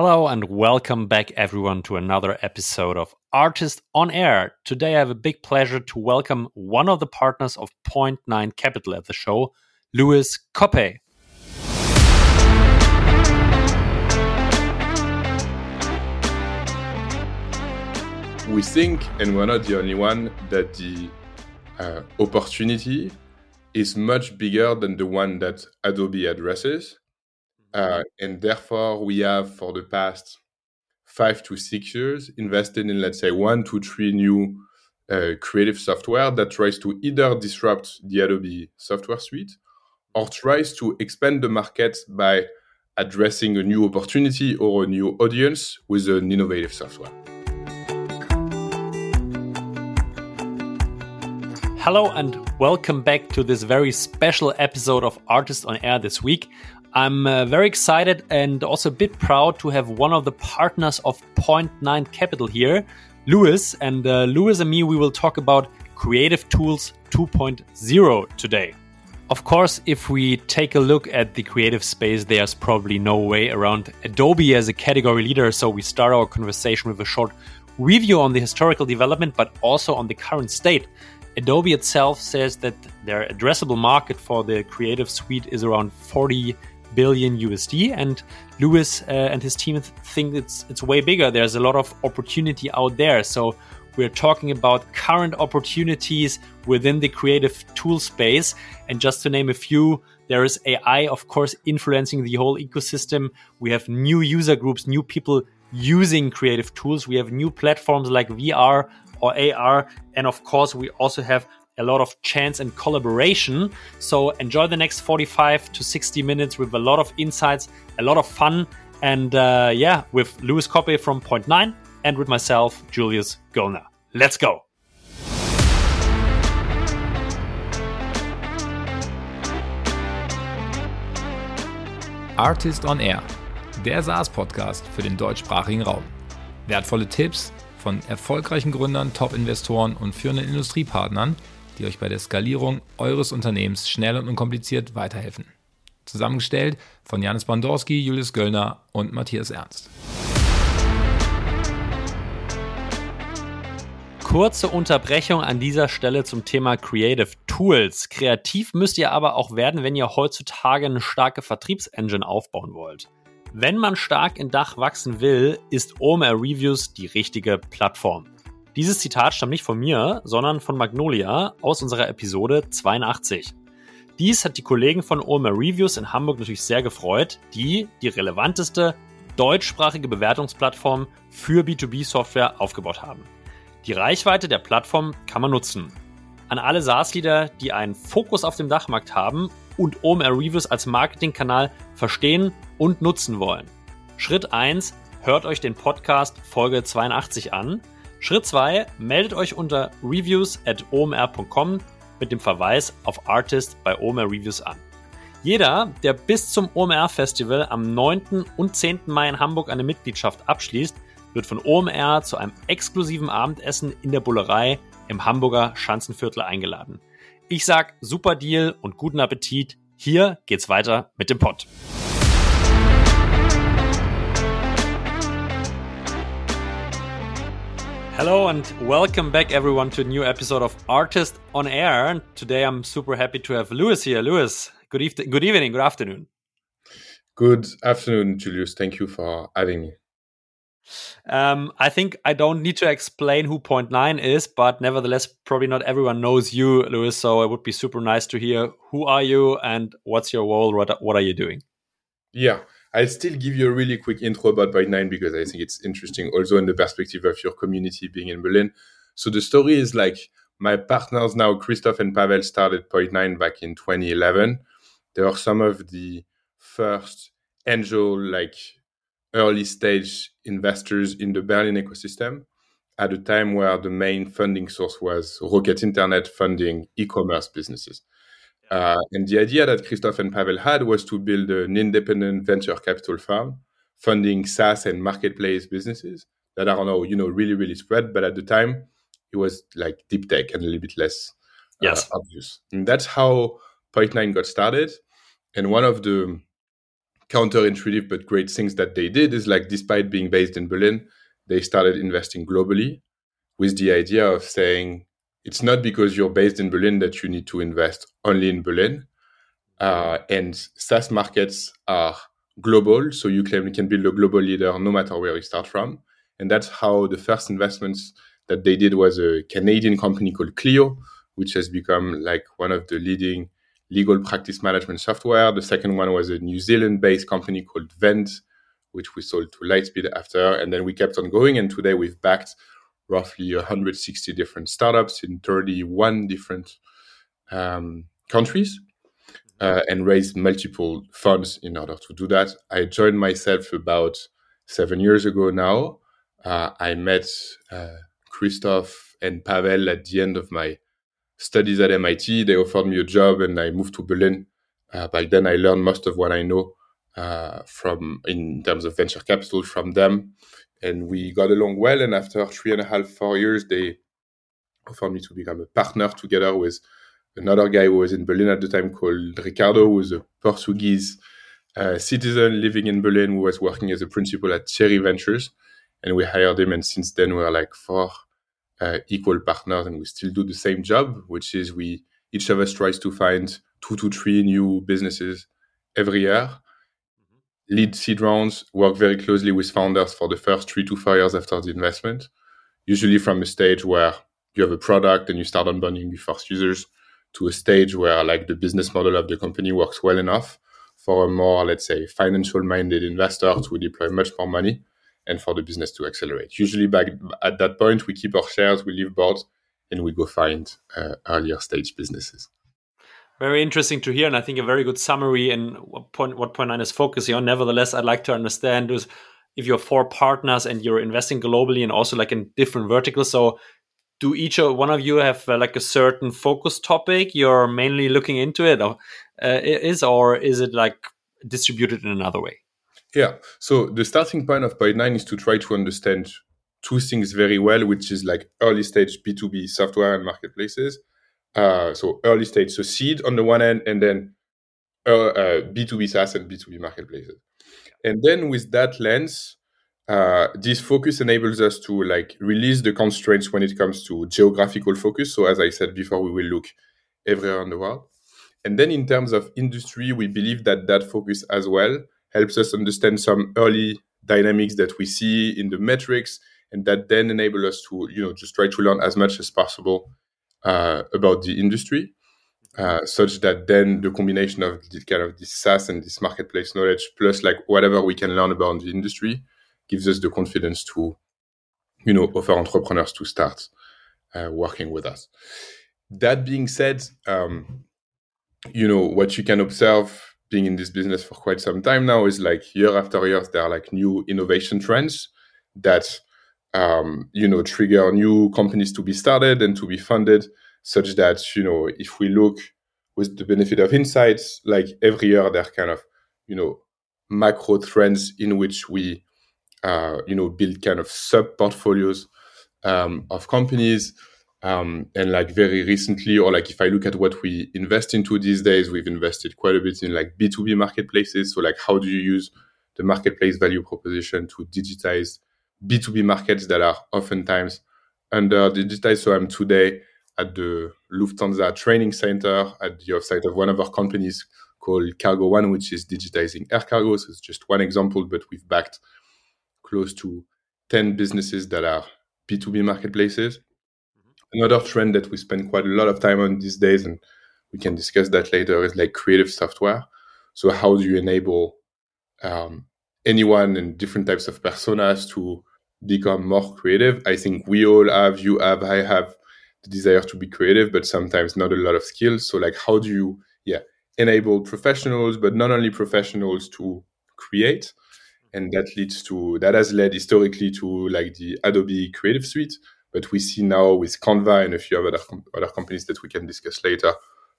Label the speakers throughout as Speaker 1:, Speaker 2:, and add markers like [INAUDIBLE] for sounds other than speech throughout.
Speaker 1: Hello and welcome back, everyone, to another episode of Artist on Air. Today, I have a big pleasure to welcome one of the partners of Point Nine Capital at the show, Louis Coppey.
Speaker 2: We think, and we're not the only one, that the uh, opportunity is much bigger than the one that Adobe addresses. Uh, and therefore, we have for the past five to six years invested in, let's say, one to three new uh, creative software that tries to either disrupt the Adobe software suite or tries to expand the market by addressing a new opportunity or a new audience with an innovative software.
Speaker 1: Hello and welcome back to this very special episode of Artist on Air this week. I'm uh, very excited and also a bit proud to have one of the partners of Point Nine Capital here, Louis. And uh, Louis and me, we will talk about Creative Tools 2.0 today. Of course, if we take a look at the creative space, there's probably no way around Adobe as a category leader. So we start our conversation with a short review on the historical development, but also on the current state. Adobe itself says that their addressable market for the creative suite is around 40 billion USD. And Louis uh, and his team think it's it's way bigger. There's a lot of opportunity out there. So we're talking about current opportunities within the creative tool space. And just to name a few, there is AI, of course, influencing the whole ecosystem. We have new user groups, new people using creative tools. We have new platforms like VR or AR. And of course, we also have a lot of chance and collaboration. So enjoy the next 45 to 60 minutes with a lot of insights, a lot of fun, and uh, yeah, with Louis Coppey from Point Nine and with myself, Julius Göllner. Let's go.
Speaker 3: Artist on Air, der SaaS-Podcast für den deutschsprachigen Raum. Wertvolle Tipps von erfolgreichen Gründern, Top-Investoren und führenden Industriepartnern – die euch bei der Skalierung eures Unternehmens schnell und unkompliziert weiterhelfen. Zusammengestellt von Janis Bandorski, Julius Göllner und Matthias Ernst.
Speaker 1: Kurze Unterbrechung an dieser Stelle zum Thema Creative Tools. Kreativ müsst ihr aber auch werden, wenn ihr heutzutage eine starke Vertriebsengine aufbauen wollt. Wenn man stark in Dach wachsen will, ist OMR Reviews die richtige Plattform. Dieses Zitat stammt nicht von mir, sondern von Magnolia aus unserer Episode 82. Dies hat die Kollegen von OMR Reviews in Hamburg natürlich sehr gefreut, die die relevanteste deutschsprachige Bewertungsplattform für B2B-Software aufgebaut haben. Die Reichweite der Plattform kann man nutzen. An alle SaaS-Leader, die einen Fokus auf dem Dachmarkt haben und OMR Reviews als Marketingkanal verstehen und nutzen wollen. Schritt 1, hört euch den Podcast Folge 82 an. Schritt 2, meldet euch unter reviews at omr.com mit dem Verweis auf Artist bei OMR Reviews an. Jeder, der bis zum OMR Festival am 9. und 10. Mai in Hamburg eine Mitgliedschaft abschließt, wird von OMR zu einem exklusiven Abendessen in der Bullerei im Hamburger Schanzenviertel eingeladen. Ich sag super Deal und guten Appetit. Hier geht's weiter mit dem Pott. Hello and welcome back, everyone, to a new episode of Artist on Air. And today I'm super happy to have Louis here. Louis, good, evening, good evening, good afternoon.
Speaker 2: Good afternoon, Julius. Thank you for having me.
Speaker 1: Um, I think I don't need to explain who Point Nine is, but nevertheless, probably not everyone knows you, Louis. So it would be super nice to hear who are you and what's your role. What, what are you doing?
Speaker 2: Yeah. I'll still give you a really quick intro about Point Nine because I think it's interesting, also in the perspective of your community being in Berlin. So the story is like my partners now, Christoph and Pawel, started Point Nine back in 2011. They are some of the first angel, like early stage investors in the Berlin ecosystem at a time where the main funding source was Rocket Internet funding e-commerce businesses. Uh, and the idea that Christoph and Pawel had was to build an independent venture capital firm funding SaaS and marketplace businesses that are now, you know, really, really spread. But at the time, it was like deep tech and a little bit less uh, yes. obvious. And that's how Point Nine got started. And one of the counterintuitive but great things that they did is like despite being based in Berlin, they started investing globally with the idea of saying it's not because you're based in Berlin that you need to invest only in Berlin. Uh, and SaaS markets are global, so you can, can build a global leader no matter where you start from. And that's how the first investments that they did was a Canadian company called Clio, which has become like one of the leading legal practice management software. The second one was a New Zealand based company called Vend, which we sold to Lightspeed after. And then we kept on going. And today we've backed roughly 160 different startups in 31 different um, countries uh, and raised multiple funds in order to do that. I joined myself about seven years ago now. Uh, I met uh, Christoph and Pawel at the end of my studies at MIT. They offered me a job and I moved to Berlin. Uh, back then, I learned most of what I know uh, from in terms of venture capital from them. And we got along well. And after three and a half, four years, they offered me to become a partner together with another guy who was in Berlin at the time called Ricardo, who was a Portuguese uh, citizen living in Berlin who was working as a principal at Cherry Ventures. And we hired him. And since then, we're like four uh, equal partners and we still do the same job, which is we each of us tries to find two to three new businesses every year. Lead seed rounds, work very closely with founders for the first three to five years after the investment, usually from a stage where you have a product and you start onboarding your first users to a stage where like the business model of the company works well enough for a more, let's say, financial minded investor to deploy much more money and for the business to accelerate. Usually, back at that point, we keep our shares, we leave boards, and we go find uh, earlier stage businesses.
Speaker 1: Very interesting to hear, and I think a very good summary and what point what point nine is focusing on. Nevertheless, I'd like to understand is if you're four partners and you're investing globally and also like in different verticals. So, do each one of you have uh, like a certain focus topic you're mainly looking into it, or uh, is or is it like distributed in another way?
Speaker 2: Yeah. So the starting point of Point Nine is to try to understand two things very well, which is like early stage B2B software and marketplaces. Uh, so early stage, so seed on the one end, and then uh, uh, B2B SaaS and B2B marketplaces. And then with that lens, uh, this focus enables us to like release the constraints when it comes to geographical focus. So as I said before, we will look everywhere in the world. And then in terms of industry, we believe that that focus as well helps us understand some early dynamics that we see in the metrics and that then enable us to you know just try to learn as much as possible uh, about the industry uh, such that then the combination of this kind of this SaaS and this marketplace knowledge plus like whatever we can learn about the industry gives us the confidence to you know offer entrepreneurs to start uh, working with us. That being said um, you know what you can observe being in this business for quite some time now is like year after year there are like new innovation trends that um, you know trigger new companies to be started and to be funded such that you know if we look with the benefit of insights like every year there are kind of you know macro trends in which we uh, you know build kind of sub portfolios um, of companies um, and like very recently, or like if I look at what we invest into these days, we've invested quite a bit in like B2B marketplaces. So like how do you use the marketplace value proposition to digitize B2B markets that are oftentimes under digitized. So I'm today at the Lufthansa training center at the offsite of one of our companies called Cargo One, which is digitizing air cargo. So it's just one example, but we've backed close to 10 businesses that are B2B marketplaces. Another trend that we spend quite a lot of time on these days, and we can discuss that later, is like creative software. So how do you enable um, anyone and different types of personas to become more creative? I think we all have, you have, I have the desire to be creative, but sometimes not a lot of skills. So like, how do you, yeah, enable professionals, but not only professionals to create? And that leads to, that has led historically to like the Adobe Creative Suite, but we see now with Canva and a few other other companies that we can discuss later,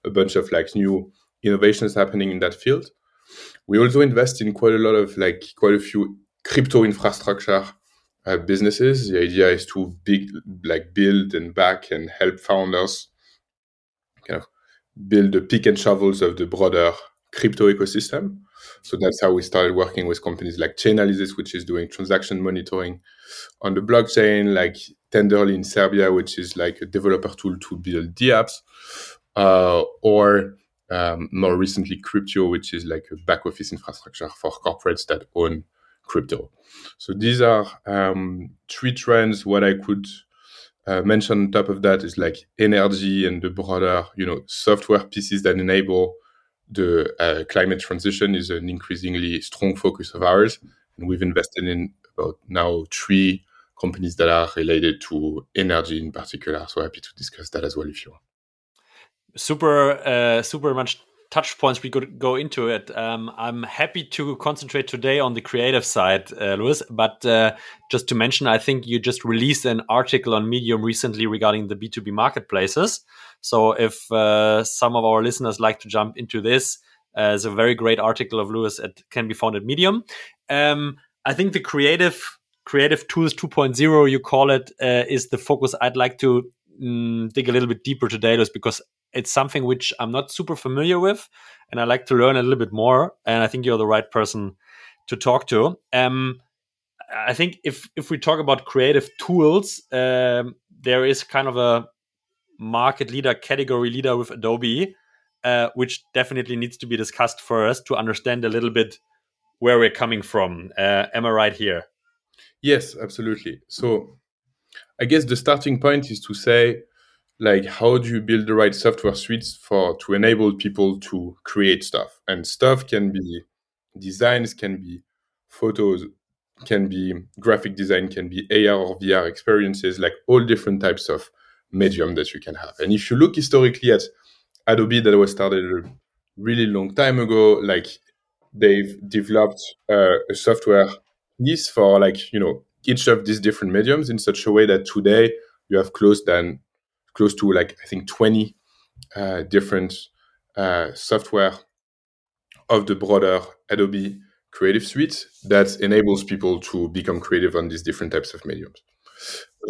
Speaker 2: a bunch of like new innovations happening in that field. We also invest in quite a lot of like quite a few crypto infrastructure uh, businesses. The idea is to big like build and back and help founders kind of build the pick and shovels of the broader crypto ecosystem. So that's how we started working with companies like Chainalysis, which is doing transaction monitoring on the blockchain, like Tenderly in Serbia, which is like a developer tool to build DApps, uh, or um, more recently Cryptio, which is like a back office infrastructure for corporates that own crypto. So these are um, three trends. What I could uh, mention on top of that is like energy and the broader, you know, software pieces that enable the uh, climate transition is an increasingly strong focus of ours, and we've invested in about now three companies that are related to energy in particular. So happy to discuss that as well if you want.
Speaker 1: Super, uh, super much touch points we could go into it. Um, I'm happy to concentrate today on the creative side, uh, Louis. But uh, just to mention, I think you just released an article on Medium recently regarding the B2B marketplaces. So if uh, some of our listeners like to jump into this, uh, it's a very great article of Louis. It can be found at Medium. Um, I think the creative creative tools 2.0 you call it uh, is the focus I'd like to mm, dig a little bit deeper today, Louis, because it's something which I'm not super familiar with, and I like to learn a little bit more. And I think you're the right person to talk to. Um, I think if if we talk about creative tools, um, there is kind of a market leader, category leader with Adobe, uh, which definitely needs to be discussed first to understand a little bit where we're coming from. Uh, am I right here?
Speaker 2: Yes, absolutely. So, I guess the starting point is to say like how do you build the right software suites for to enable people to create stuff? And stuff can be designs can be photos can be graphic design can be ar or vr experiences like all different types of medium that you can have. And if you look historically at adobe that was started a really long time ago like they've developed uh, a software piece for like you know each of these different mediums in such a way that today you have close than close to like I think 20 uh, different uh, software of the broader Adobe Creative Suite that enables people to become creative on these different types of mediums.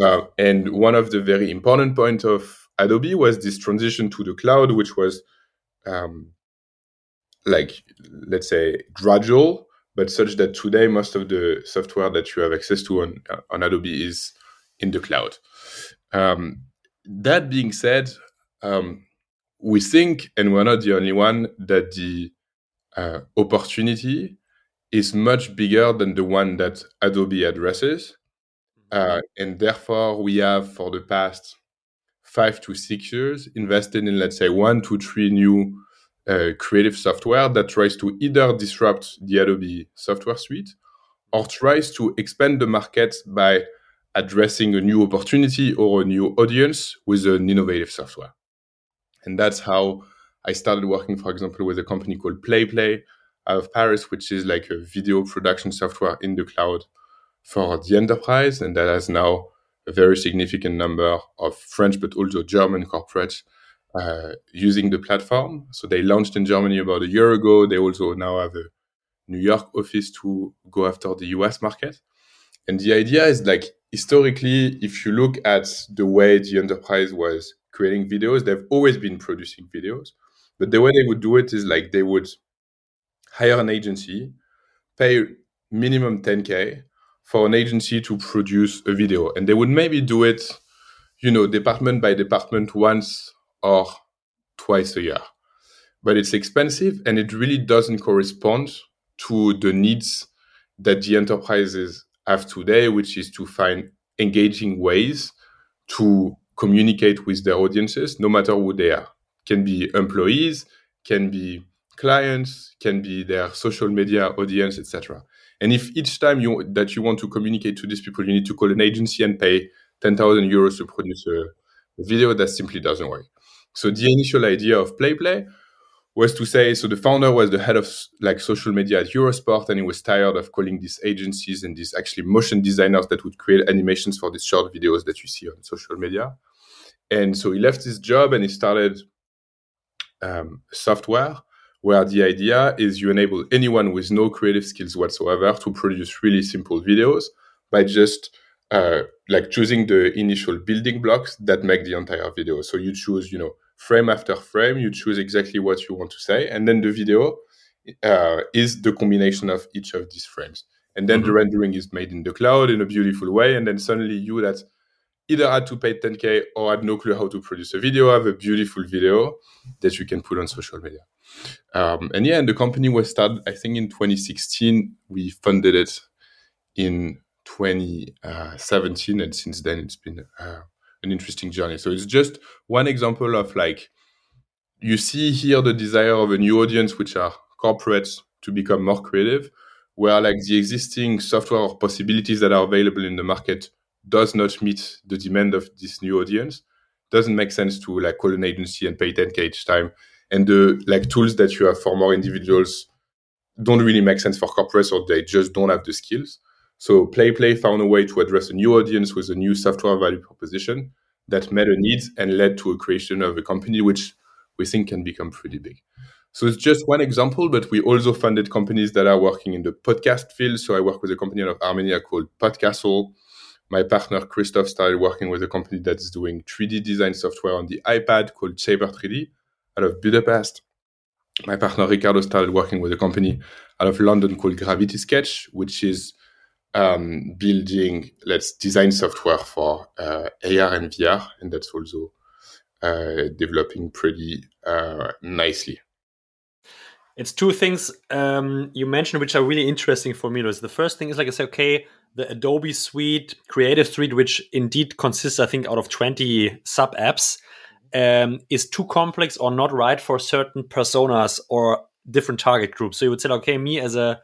Speaker 2: Uh, and one of the very important points of Adobe was this transition to the cloud, which was um, like let's say gradual, but such that today most of the software that you have access to on on Adobe is in the cloud. Um, that being said, um, we think, and we're not the only one, that the uh, opportunity is much bigger than the one that Adobe addresses. Mm-hmm. Uh, and therefore, we have for the past five to six years invested in, let's say, one to three new uh, creative software that tries to either disrupt the Adobe software suite or tries to expand the market by addressing a new opportunity or a new audience with an innovative software. And that's how I started working, for example, with a company called PlayPlay out of Paris, which is like a video production software in the cloud for the enterprise. And that has now a very significant number of French, but also German corporates uh, using the platform. So they launched in Germany about a year ago. They also now have a New York office to go after the US market. And the idea is like historically, if you look at the way the enterprise was creating videos, they've always been producing videos. But the way they would do it is like they would hire an agency, pay minimum 10K for an agency to produce a video. And they would maybe do it, you know, department by department once or twice a year. But it's expensive and it really doesn't correspond to the needs that the enterprises have today, which is to find engaging ways to communicate with their audiences, no matter who they are. Can be employees, can be clients, can be their social media audience, etc. And if each time you that you want to communicate to these people, you need to call an agency and pay ten thousand euros to produce a, a video, that simply doesn't work. So the initial idea of PlayPlay was to say so the founder was the head of like social media at Eurosport and he was tired of calling these agencies and these actually motion designers that would create animations for these short videos that you see on social media. And so he left his job and he started um, software where the idea is you enable anyone with no creative skills whatsoever to produce really simple videos by just uh, like choosing the initial building blocks that make the entire video. So you choose, you know, frame after frame, you choose exactly what you want to say, and then the video uh, is the combination of each of these frames. And then mm-hmm. the rendering is made in the cloud in a beautiful way. And then suddenly you that either had to pay 10K or had no clue how to produce a video have a beautiful video that you can put on social media. Um, and yeah, and the company was started, I think, in 2016. We funded it in 2017. And since then, it's been uh, an interesting journey. So it's just one example of like, you see here the desire of a new audience, which are corporates to become more creative, where like the existing software or possibilities that are available in the market does not meet the demand of this new audience. Doesn't make sense to like call an agency and pay 10k each time. And the like tools that you have for more individuals don't really make sense for corporates or they just don't have the skills. So PlayPlay found a way to address a new audience with a new software value proposition that met a need and led to a creation of a company which we think can become pretty big. So it's just one example, but we also funded companies that are working in the podcast field. So I work with a company out of Armenia called Podcastle. My partner Christoph started working with a company that is doing 3D design software on the iPad called Shapr3D out of Budapest. My partner Ricardo started working with a company out of London called Gravity Sketch, which is um, building let's design software for uh, AR and VR, and that's also uh, developing pretty uh, nicely
Speaker 1: it's two things um, you mentioned which are really interesting for me. The first thing is like I say, okay, the Adobe Suite, Creative Suite, which indeed consists, I think, out of twenty sub apps, um, is too complex or not right for certain personas or different target groups. So you would say, okay, me as a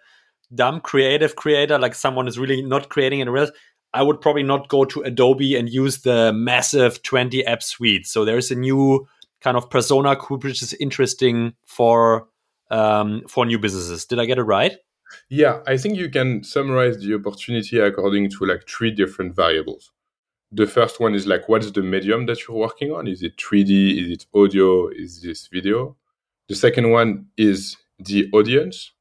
Speaker 1: dumb creative creator, like someone is really not creating in real, I would probably not go to Adobe and use the massive 20 app suite. So there is a new kind of persona which is interesting for um, for new businesses. Did I get it right?
Speaker 2: Yeah, I think you can summarize the opportunity according to like three different variables. The first one is like, what's the medium that you're working on? Is it 3D? Is it audio? Is this video? The second one is the audience.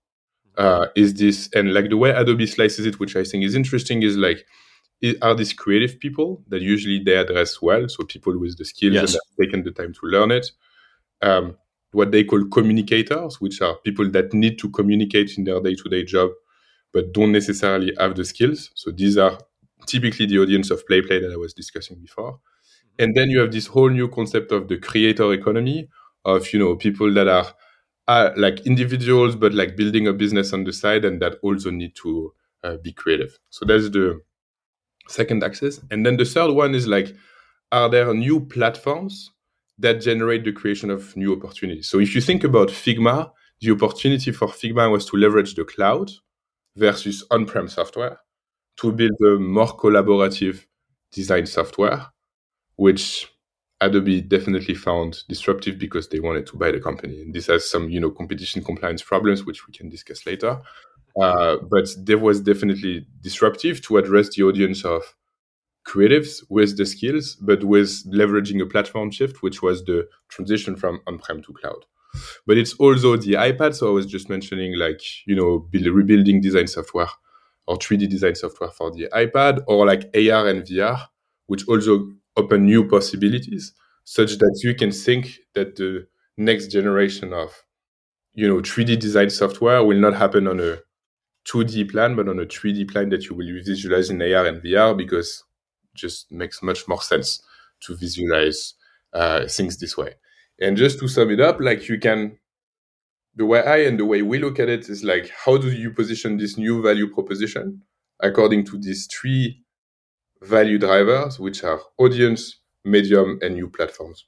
Speaker 2: Uh, is this, and like the way Adobe slices it, which I think is interesting, is like, are these creative people that usually they address well? So people with the skills yes. and have taken the time to learn it. Um, what they call communicators, which are people that need to communicate in their day to day job, but don't necessarily have the skills. So these are typically the audience of PlayPlay that I was discussing before. Mm-hmm. And then you have this whole new concept of the creator economy of, you know, people that are uh, like individuals, but like building a business on the side and that also need to uh, be creative. So that's the second axis. And then the third one is like, are there new platforms that generate the creation of new opportunities. So if you think about Figma, the opportunity for Figma was to leverage the cloud versus on-prem software to build a more collaborative design software, which Adobe definitely found disruptive because they wanted to buy the company. And this has some, you know, competition compliance problems, which we can discuss later. Uh, but there was definitely disruptive to address the audience of creatives with the skills, but with leveraging a platform shift, which was the transition from on-prem to cloud. But it's also the iPad. So I was just mentioning, like you know, build, rebuilding design software or 3D design software for the iPad, or like AR and VR, which also open new possibilities, such that you can think that the next generation of you know 3D design software will not happen on a 2D plan, but on a 3D plan that you will visualize in AR and VR because just makes much more sense to visualize uh, things this way. And just to sum it up, like you can, the way I and the way we look at it is like, how do you position this new value proposition according to these three value drivers, which are audience, medium, and new platforms?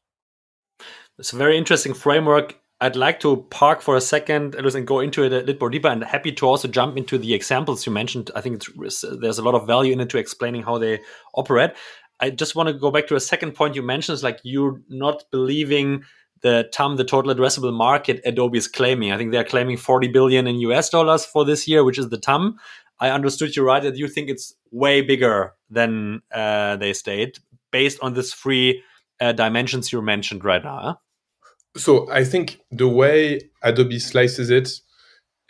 Speaker 1: It's a very interesting framework. I'd like to park for a second and go into it a little more deeper and happy to also jump into the examples you mentioned. I think there's a lot of value in it to explaining how they operate. I just want to go back to a second point you mentioned is like you're not believing the TAM, the total addressable market Adobe is claiming. I think they're claiming 40 billion in US dollars for this year, which is the TAM. I understood you right that you think it's way bigger than uh, they state based on this three uh, dimensions you mentioned right now. Huh?
Speaker 2: So I think the way Adobe slices it,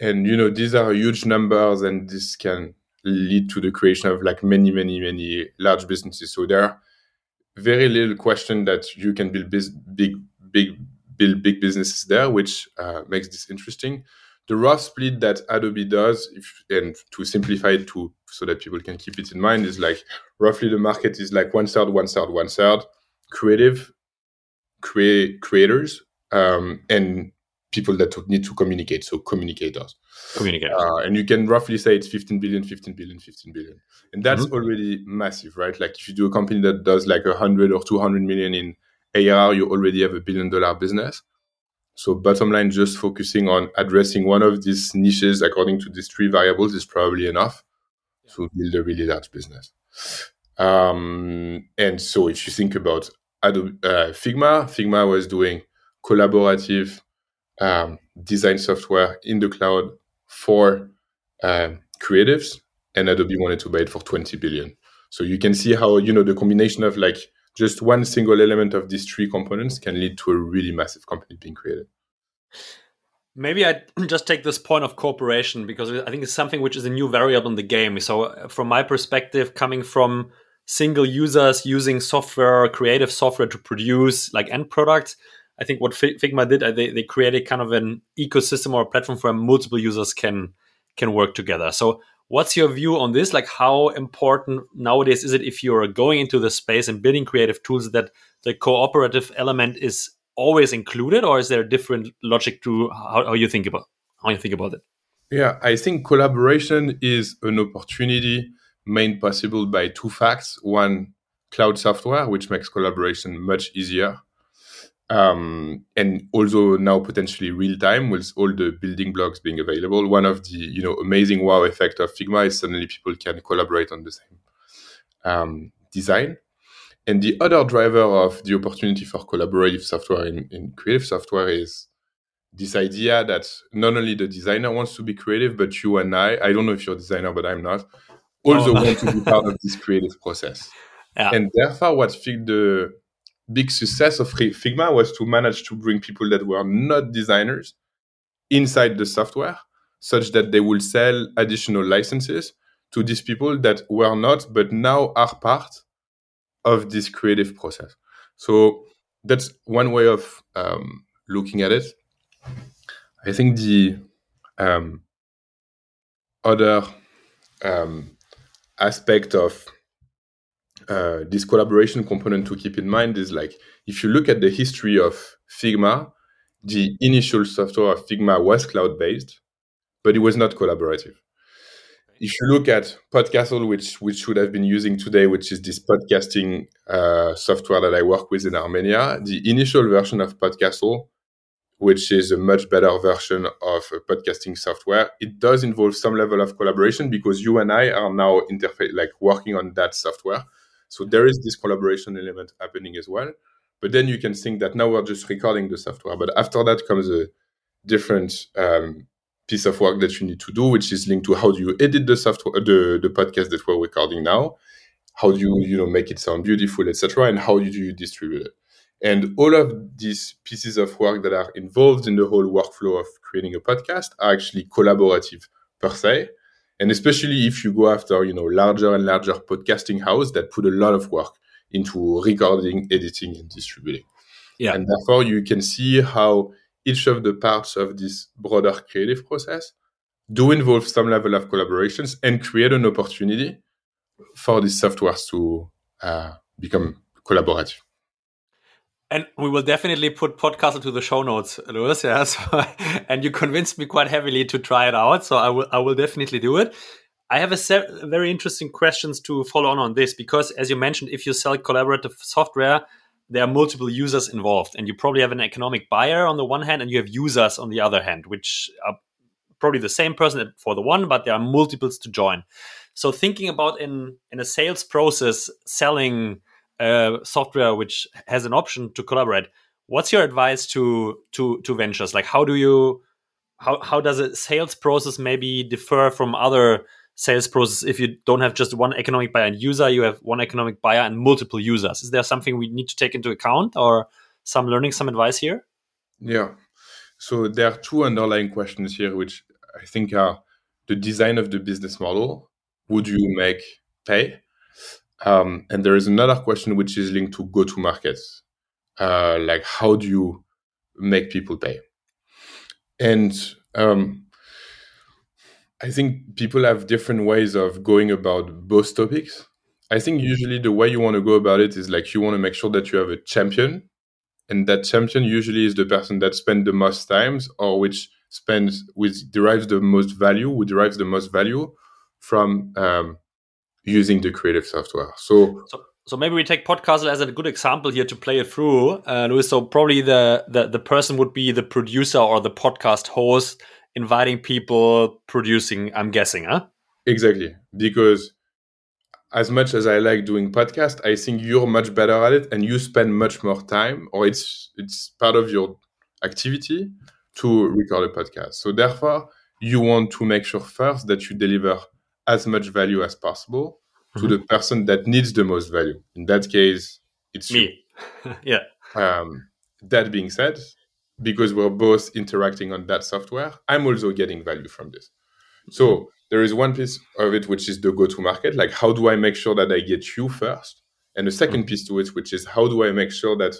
Speaker 2: and you know, these are huge numbers, and this can lead to the creation of like many, many, many large businesses. So there are very little question that you can build big, big, build big businesses there, which uh, makes this interesting. The rough split that Adobe does, if, and to simplify it to so that people can keep it in mind, is like roughly the market is like one third, one third, one third, creative, create creators, um, and people that need to communicate, so communicators.
Speaker 1: Communicators.
Speaker 2: Uh, and you can roughly say it's 15 billion, 15 billion, 15 billion. And that's mm-hmm. already massive, right? Like if you do a company that does like 100 or 200 million in ARR, you already have a billion dollar business. So bottom line, just focusing on addressing one of these niches according to these three variables is probably enough yeah. to build a really large business. Um, and so if you think about Adobe, uh, Figma, Figma was doing collaborative um, design software in the cloud for uh, creatives, and Adobe wanted to buy it for 20 billion. So you can see how you know the combination of like just one single element of these three components can lead to a really massive company being created.
Speaker 1: Maybe I [CLEARS THROAT] just take this point of cooperation because I think it's something which is a new variable in the game. So, uh, from my perspective, coming from single users using software, creative software to produce like end products, I think what Figma did, uh, they, they created kind of an ecosystem or a platform where multiple users can can work together. So What's your view on this? Like, how important nowadays is it if you're going into the space and building creative tools that the cooperative element is always included, or is there a different logic to how, how you think about how you think about it?
Speaker 2: Yeah, I think collaboration is an opportunity made possible by two facts. One, cloud software, which makes collaboration much easier um, and also now potentially real time with all the building blocks being available. One of the you know amazing wow effect of Figma is suddenly people can collaborate on the same um, design. And the other driver of the opportunity for collaborative software in, in creative software is this idea that not only the designer wants to be creative, but you and I, I don't know if you're a designer, but I'm not, also oh. want to be part of this creative process. [LAUGHS] Yeah. And therefore, what the big success of Figma was to manage to bring people that were not designers inside the software such that they will sell additional licenses to these people that were not but now are part of this creative process. So that's one way of um, looking at it. I think the um, other um, aspect of uh, this collaboration component to keep in mind is like if you look at the history of Figma, the initial software of Figma was cloud based, but it was not collaborative. If you look at Podcastle, which which should have been using today, which is this podcasting uh, software that I work with in Armenia, the initial version of Podcastle, which is a much better version of podcasting software, it does involve some level of collaboration because you and I are now interface like working on that software so there is this collaboration element happening as well. But then you can think that now we're just recording the software. But after that comes a different um, piece of work that you need to do, which is linked to how do you edit the software, the, the podcast that we're recording now, how do you you know make it sound beautiful, etc., and how do you distribute it. And all of these pieces of work that are involved in the whole workflow of creating a podcast are actually collaborative per se and especially if you go after you know larger and larger podcasting house that put a lot of work into recording editing and distributing. Yeah. And therefore you can see how each of the parts of this broader creative process do involve some level of collaborations and create an opportunity for these softwares to uh, become collaborative
Speaker 1: and we will definitely put podcast into the show notes, Louis. Yeah. [LAUGHS] So, and you convinced me quite heavily to try it out. So I will, I will definitely do it. I have a very interesting questions to follow on on this because, as you mentioned, if you sell collaborative software, there are multiple users involved, and you probably have an economic buyer on the one hand, and you have users on the other hand, which are probably the same person for the one, but there are multiples to join. So, thinking about in in a sales process, selling uh, software which has an option to collaborate what's your advice to to to ventures? Like how do you how how does a sales process maybe differ from other sales process if you don't have just one economic buyer and user you have one economic buyer and multiple users? Is there something we need to take into account or some learning some advice here?
Speaker 2: Yeah. So there are two underlying questions here which i think are the design of the business model. Would you make pay um, and there is another question which is linked to go to markets. Uh, like, how do you make people pay? And um, I think people have different ways of going about both topics. I think usually the way you want to go about it is like you want to make sure that you have a champion, and that champion usually is the person that spends the most times or which spends which derives the most value, who derives the most value from um, using the creative software. So,
Speaker 1: so, so maybe we take Podcastle as a good example here to play it through, uh, Louis. So probably the, the the person would be the producer or the podcast host, inviting people, producing. I'm guessing, huh?
Speaker 2: Exactly, because as much as I like doing podcast, I think you're much better at it, and you spend much more time, or it's it's part of your activity to record a podcast. So therefore, you want to make sure first that you deliver as much value as possible mm-hmm. to the person that needs the most value. In that case, it's
Speaker 1: me. [LAUGHS] yeah.
Speaker 2: Um, that being said, because we're both interacting on that software, I'm also getting value from this. So there is one piece of it which is the go-to market, like how do I make sure that I get you first, and the 2nd mm-hmm. piece to it, which is how do I make sure that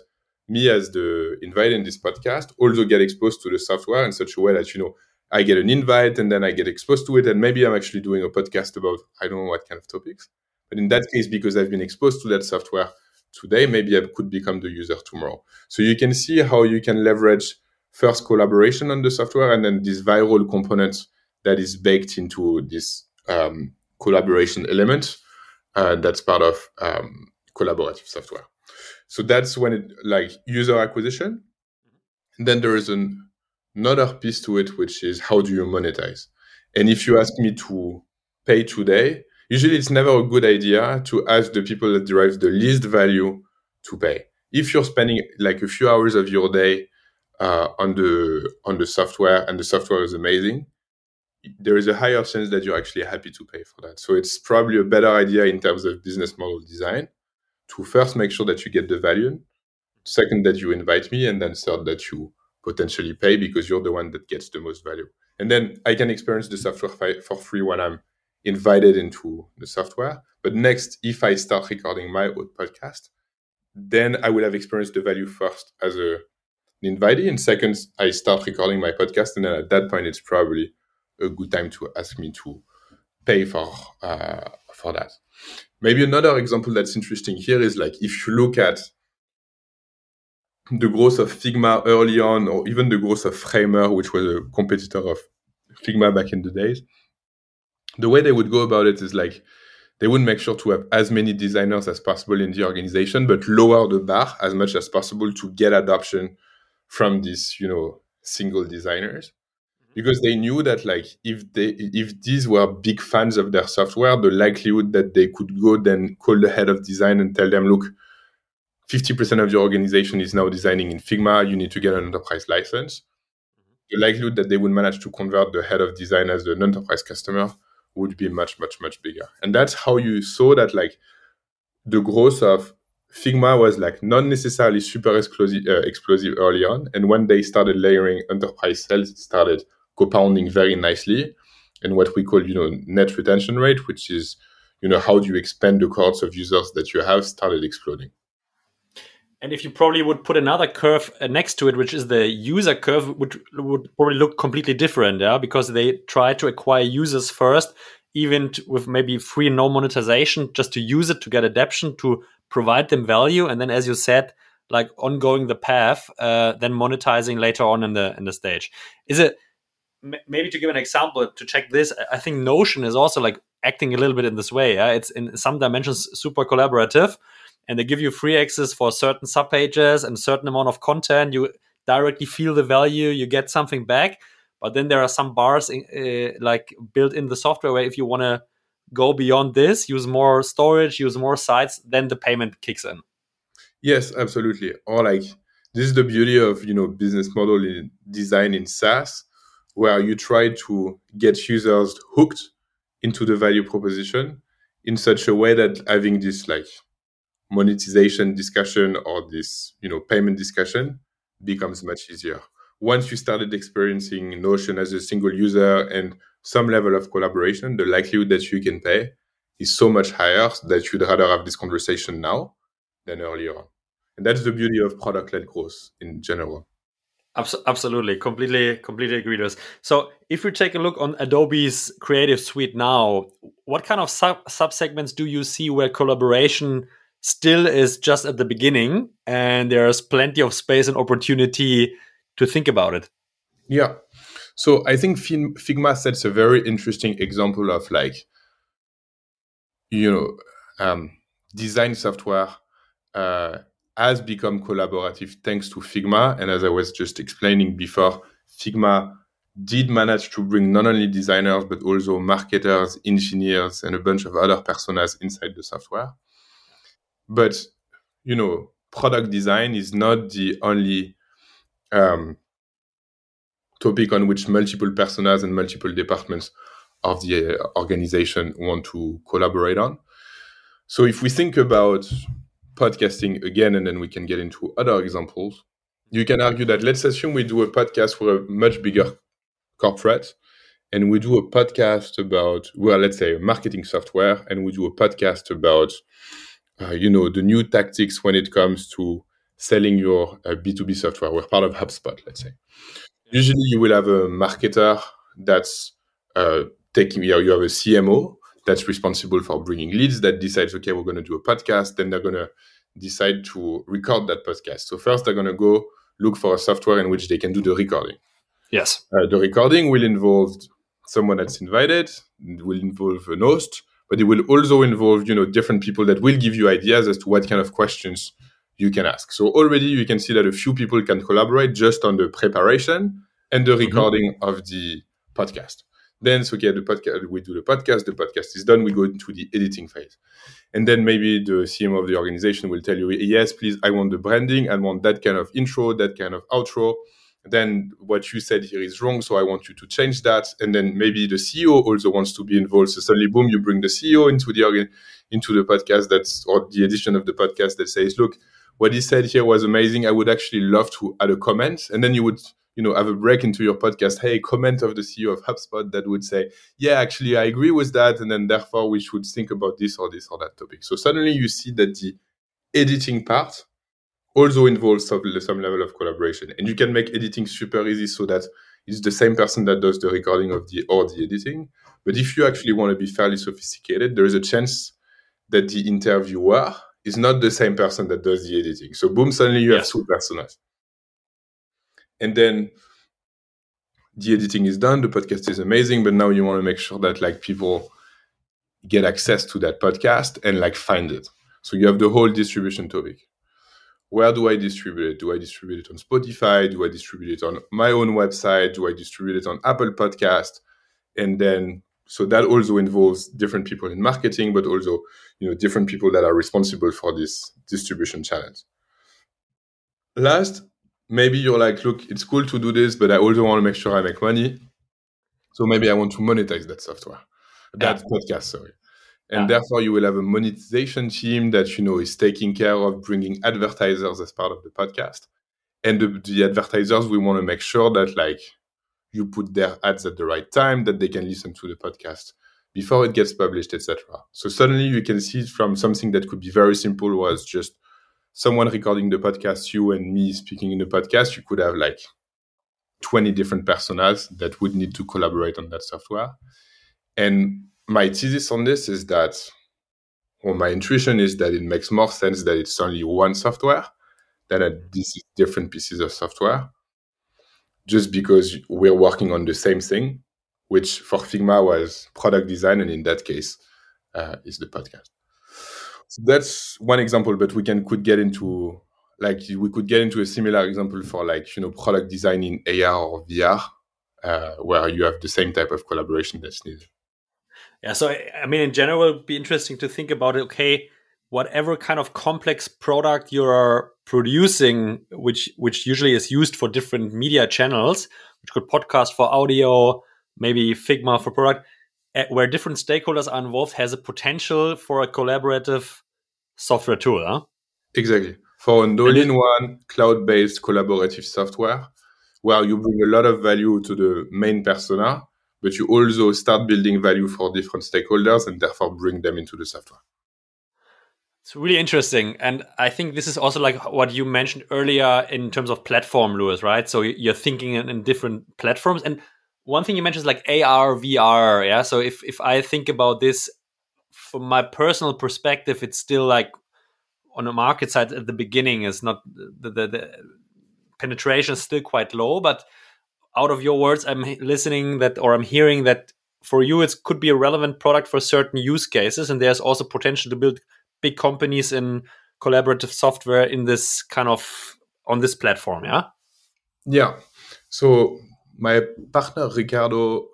Speaker 2: me as the invited in this podcast also get exposed to the software in such a way that you know I get an invite and then I get exposed to it, and maybe I'm actually doing a podcast about I don't know what kind of topics. But in that case, because I've been exposed to that software today, maybe I could become the user tomorrow. So you can see how you can leverage first collaboration on the software and then this viral component that is baked into this um, collaboration element uh, that's part of um, collaborative software. So that's when it like user acquisition. And then there is an another piece to it, which is how do you monetize? And if you ask me to pay today, usually it's never a good idea to ask the people that derive the least value to pay. If you're spending like a few hours of your day uh, on the on the software and the software is amazing, there is a higher chance that you're actually happy to pay for that. So it's probably a better idea in terms of business model design to first make sure that you get the value, second that you invite me, and then third that you potentially pay because you're the one that gets the most value. And then I can experience the software for free when I'm invited into the software. But next, if I start recording my own podcast, then I will have experienced the value first as a, an invitee. And second, I start recording my podcast. And then at that point, it's probably a good time to ask me to pay for uh, for that. Maybe another example that's interesting here is like if you look at the growth of Figma early on, or even the growth of Framer, which was a competitor of Figma back in the days, the way they would go about it is like they would make sure to have as many designers as possible in the organization, but lower the bar as much as possible to get adoption from these, you know, single designers. Mm-hmm. Because they knew that like if they if these were big fans of their software, the likelihood that they could go then call the head of design and tell them, look, 50% of your organization is now designing in Figma, you need to get an enterprise license. The likelihood that they would manage to convert the head of design as an enterprise customer would be much, much, much bigger. And that's how you saw that like the growth of Figma was like not necessarily super explosive, uh, explosive early on. And when they started layering enterprise sales, it started compounding very nicely. And what we call, you know, net retention rate, which is, you know, how do you expand the cohorts of users that you have started exploding.
Speaker 1: And if you probably would put another curve uh, next to it, which is the user curve, would would probably look completely different, yeah, because they try to acquire users first, even with maybe free no monetization, just to use it to get adoption, to provide them value, and then, as you said, like ongoing the path, uh, then monetizing later on in the in the stage. Is it maybe to give an example to check this? I think Notion is also like acting a little bit in this way. Yeah, it's in some dimensions super collaborative and they give you free access for certain subpages and a certain amount of content. You directly feel the value, you get something back. But then there are some bars uh, like built in the software where if you want to go beyond this, use more storage, use more sites, then the payment kicks in.
Speaker 2: Yes, absolutely. Or like this is the beauty of you know business model in design in SaaS, where you try to get users hooked into the value proposition in such a way that having this like monetization discussion or this you know payment discussion becomes much easier. Once you started experiencing notion as a single user and some level of collaboration the likelihood that you can pay is so much higher that you'd rather have this conversation now than earlier on. And that's the beauty of product-led growth in general.
Speaker 1: Absolutely, completely, completely agree with this. So, if we take a look on Adobe's Creative Suite now, what kind of sub subsegments do you see where collaboration still is just at the beginning, and there's plenty of space and opportunity to think about it?
Speaker 2: Yeah, so I think Figma sets a very interesting example of like, you know, um, design software uh, has become collaborative thanks to Figma. And as I was just explaining before, Figma did manage to bring not only designers, but also marketers, engineers, and a bunch of other personas inside the software. But, you know, product design is not the only um, topic on which multiple personas and multiple departments of the organization want to collaborate on. So if we think about podcasting again, and then we can get into other examples. You can argue that let's assume we do a podcast for a much bigger corporate, and we do a podcast about, well, let's say marketing software, and we do a podcast about, uh, you know, the new tactics when it comes to selling your uh, B2B software. We're part of HubSpot, let's say. Usually you will have a marketer that's uh, taking, you, know, you have a CMO that's responsible for bringing leads that decides, okay, we're going to do a podcast. Then they're going to decide to record that podcast. So first, they're going to go look for a software in which they can do the recording.
Speaker 1: Yes.
Speaker 2: Uh, the recording will involve someone that's invited, will involve an host, but it will also involve, you know, different people that will give you ideas as to what kind of questions you can ask. So already you can see that a few people can collaborate just on the preparation and the mm-hmm. recording mm-hmm. of the podcast. Then, so okay, the podcast, we do the podcast, the podcast is done, we go into the editing phase. And then maybe the CMO of the organization will tell you, yes, please, I want the branding, I want that kind of intro, that kind of outro. Then what you said here is wrong, so I want you to change that. And then maybe the CEO also wants to be involved. So suddenly, boom, you bring the CEO into the into the podcast that's or the edition of the podcast that says, look, what he said here was amazing. I would actually love to add a comment. And then you would you know have a break into your podcast hey comment of the ceo of hubspot that would say yeah actually i agree with that and then therefore we should think about this or this or that topic so suddenly you see that the editing part also involves some, some level of collaboration. And you can make editing super easy so that it's the same person that does the recording of the or the editing. But if you actually want to be fairly sophisticated there is a chance that the interviewer is not the same person that does the editing. So boom suddenly you have two personas. And then the editing is done the podcast is amazing but now you want to make sure that like people get access to that podcast and like find it. So you have the whole distribution topic where do i distribute it do i distribute it on spotify do i distribute it on my own website do i distribute it on apple podcast and then so that also involves different people in marketing but also you know different people that are responsible for this distribution challenge. last maybe you're like, look, it's cool to do this, but I also want to make sure I make money. So maybe I want to monetize that software, that yeah. podcast, sorry. And yeah. therefore, you will have a monetization team that you know is taking care of bringing advertisers as part of the podcast. And the, the advertisers, we want to make sure that like you put their ads at the right time, that they can listen to the podcast before it gets published, etc. So suddenly you can see from something that could be very simple was just someone recording the podcast, you and me speaking in the podcast, you could have like 20 different personas that would need to collaborate on that software. And my thesis on this is that, or my intuition is that it makes more sense that it's only one software than that this is different pieces of software, just because we're working on the same thing, which for Figma was product design, and in that case, uh, is the podcast. So that's one example, but we can could get into like we could get into a similar example for like you know product design in AR or VR, uh, where you have the same type of collaboration that's needed.
Speaker 1: Yeah, so I mean, in general, it'd be interesting to think about it. Okay, whatever kind of complex product you're producing, which which usually is used for different media channels, which could podcast for audio, maybe Figma for product Eh, where different stakeholders are involved has a potential for a collaborative software tool. Huh?
Speaker 2: Exactly. For an all-in-one cloud-based collaborative software, where you bring a lot of value to the main persona, but you also start building value for different stakeholders and therefore bring them into the software.
Speaker 1: It's really interesting. And I think this is also like what you mentioned earlier in terms of platform, Louis, right? So you're thinking in, different platforms. And one thing you mentioned is like AR, VR. Yeah. So if, if I think about this from my personal perspective, it's still like on the market side at the beginning is not the, the, the penetration is still quite low. But out of your words, I'm listening that or I'm hearing that for you it could be a relevant product for certain use cases, and there's also potential to build big companies in collaborative software in this kind of on this platform yeah?
Speaker 2: Yeah. So my partner ricardo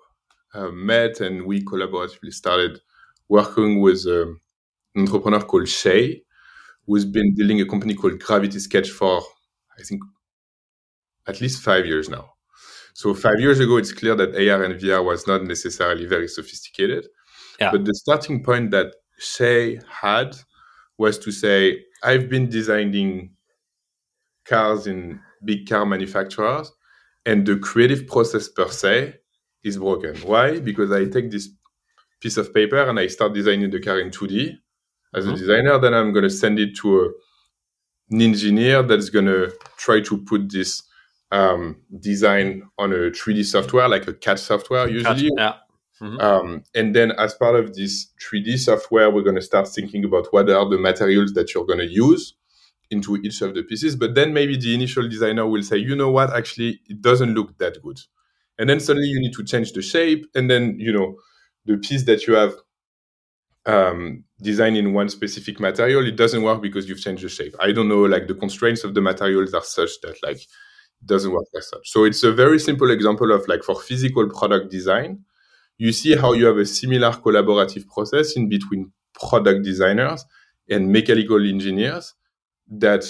Speaker 2: uh, met and we collaboratively started working with um, an entrepreneur called shay who's been building a company called gravity sketch for i think at least five years now so five years ago it's clear that ar and vr was not necessarily very sophisticated yeah. but the starting point that shay had was to say, I've been designing cars in big car manufacturers, and the creative process per se is broken. Why? Because I take this piece of paper and I start designing the car in 2D as a mm-hmm. designer, then I'm going to send it to a, an engineer that's going to try to put this um, design on a 3D software, like a CAD software usually. CAD, yeah. Mm-hmm. Um, and then, as part of this 3D software, we're going to start thinking about what are the materials that you're going to use into each of the pieces. But then maybe the initial designer will say, you know what, actually, it doesn't look that good. And then suddenly you need to change the shape. And then, you know, the piece that you have um, designed in one specific material, it doesn't work because you've changed the shape. I don't know, like the constraints of the materials are such that like doesn't work as such. So it's a very simple example of like for physical product design you see how you have a similar collaborative process in between product designers and mechanical engineers that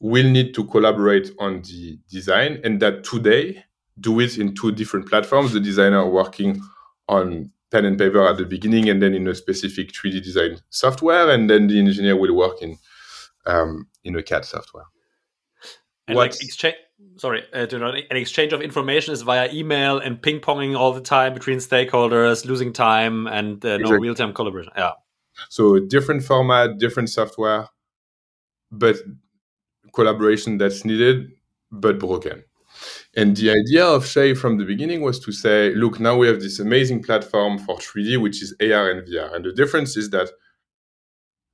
Speaker 2: will need to collaborate on the design and that today do it in two different platforms the designer working on pen and paper at the beginning and then in a specific 3d design software and then the engineer will work in um, in a cad software
Speaker 1: and like exchange sorry, uh, an exchange of information is via email and ping ponging all the time between stakeholders, losing time and uh, exactly. no real time collaboration. Yeah.
Speaker 2: So different format, different software, but collaboration that's needed, but broken. And the idea of Shay from the beginning was to say, look, now we have this amazing platform for 3D, which is AR and VR. And the difference is that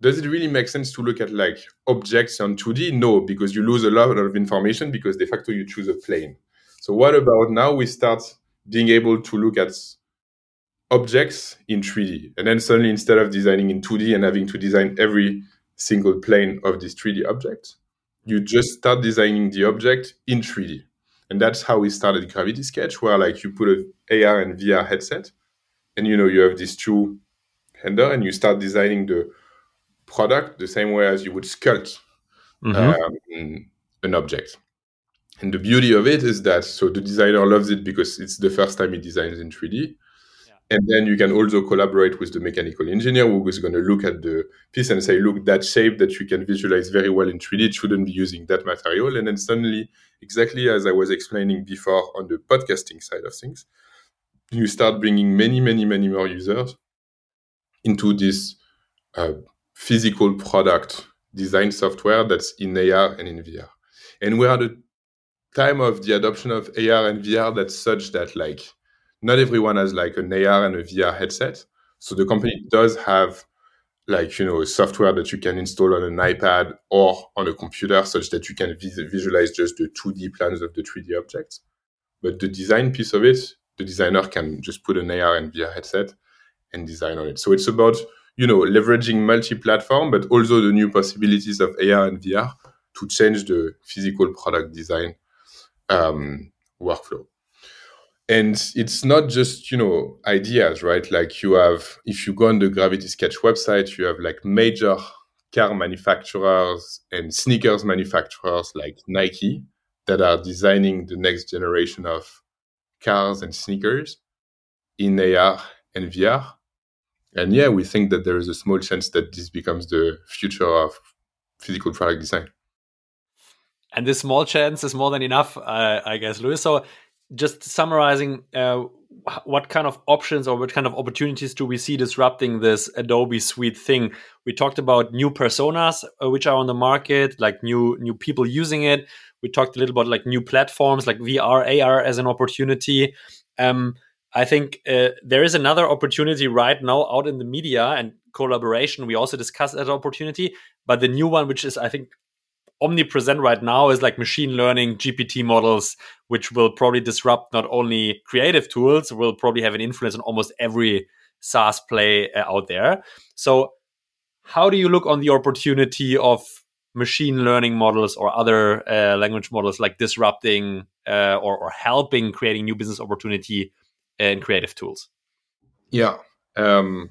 Speaker 2: does it really make sense to look at like objects on 2D? No, because you lose a lot of information because de facto you choose a plane. So what about now we start being able to look at objects in 3D and then suddenly instead of designing in 2D and having to design every single plane of this 3D object, you just start designing the object in 3D. And that's how we started Gravity Sketch, where like you put an AR and VR headset, and you know you have these two handle, and you start designing the product the same way as you would sculpt mm-hmm. um, an object. And the beauty of it is that so the designer loves it because it's the first time he designs in 3D. And then you can also collaborate with the mechanical engineer who is going to look at the piece and say, look, that shape that you can visualize very well in 3D shouldn't be using that material. And then suddenly, exactly as I was explaining before on the podcasting side of things, you start bringing many, many, many more users into this uh, physical product design software that's in AR and in VR. And we're at a time of the adoption of AR and VR that's such that like not everyone has like an AR and a VR headset. So the company does have like you know software that you can install on an iPad or on a computer such that you can vis- visualize just the 2D plans of the 3D objects. But the design piece of it, the designer can just put an AR and VR headset and design on it. So it's about you know, leveraging multi-platform, but also the new possibilities of AR and VR to change the physical product design um, workflow. And it's not just, you know, ideas, right? Like you have, if you go on the Gravity Sketch website, you have like major car manufacturers and sneakers manufacturers like Nike that are designing the next generation of cars and sneakers in AR and VR and yeah, we think that there is a small chance that this becomes the future of physical product design.
Speaker 1: And this small chance is more than enough, uh, I guess, Louis. So, just summarizing, uh, what kind of options or what kind of opportunities do we see disrupting this Adobe Suite thing? We talked about new personas uh, which are on the market, like new new people using it. We talked a little about like new platforms like VR, AR as an opportunity. Um, I think uh, there is another opportunity right now out in the media and collaboration. We also discussed that opportunity, but the new one, which is I think omnipresent right now is like machine learning GPT models, which will probably disrupt not only creative tools, will probably have an influence on almost every SaaS play uh, out there. So, how do you look on the opportunity of machine learning models or other uh, language models like disrupting uh, or, or, helping creating new business opportunity in creative tools?
Speaker 2: Yeah. Um,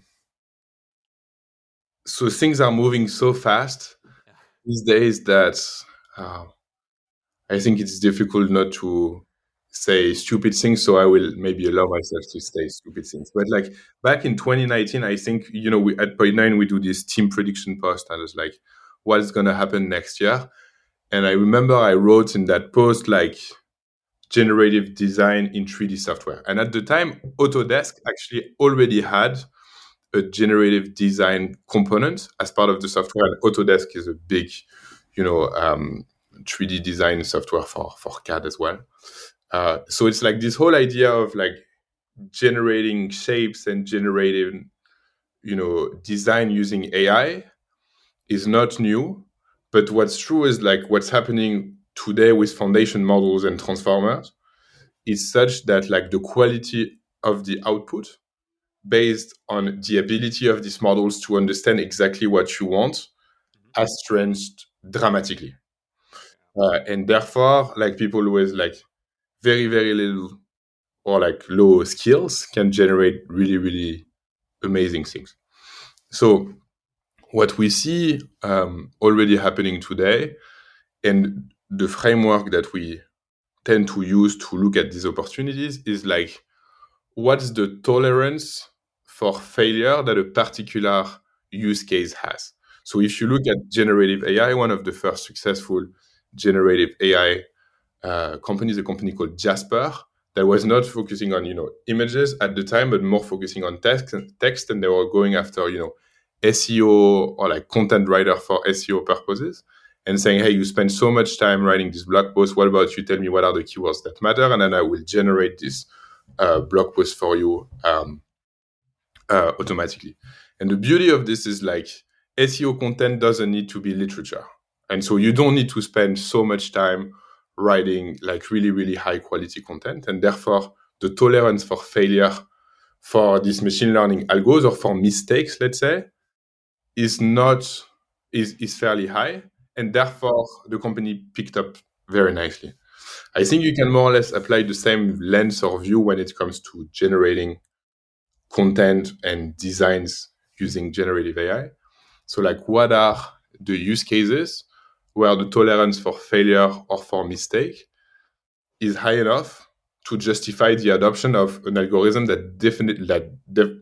Speaker 2: so things are moving so fast these days that uh, I think it's difficult not to say stupid things. So I will maybe allow myself to say stupid things. But like back in 2019, I think you know we at point nine we do this team prediction post, and it's like what's gonna happen next year. And I remember I wrote in that post like generative design in 3D software. And at the time, Autodesk actually already had a generative design component as part of the software. And Autodesk is a big, you know, um, 3D design software for for CAD as well. Uh, so it's like this whole idea of like generating shapes and generating, you know, design using AI is not new. But what's true is like what's happening today with foundation models and transformers is such that like the quality of the output based on the ability of these models to understand exactly what you want has changed dramatically. Uh, and therefore, like people with like very, very little or like low skills can generate really, really amazing things. So what we see um, already happening today and the framework that we tend to use to look at these opportunities is like what's the tolerance for failure that a particular use case has. So if you look at generative AI, one of the first successful generative AI uh, companies, a company called Jasper, that was not focusing on you know images at the time, but more focusing on text and text, and they were going after you know SEO or like content writer for SEO purposes, and saying, hey, you spend so much time writing this blog post. What about you tell me what are the keywords that matter, and then I will generate this uh, blog post for you um, uh, automatically. And the beauty of this is like SEO content doesn't need to be literature. And so you don't need to spend so much time writing like really, really high quality content. And therefore, the tolerance for failure for these machine learning algos or for mistakes, let's say, is not is, is fairly high. And therefore the company picked up very nicely. I think you can more or less apply the same lens or view when it comes to generating content and designs using generative AI. So, like, what are the use cases where the tolerance for failure or for mistake is high enough to justify the adoption of an algorithm that definitely that def-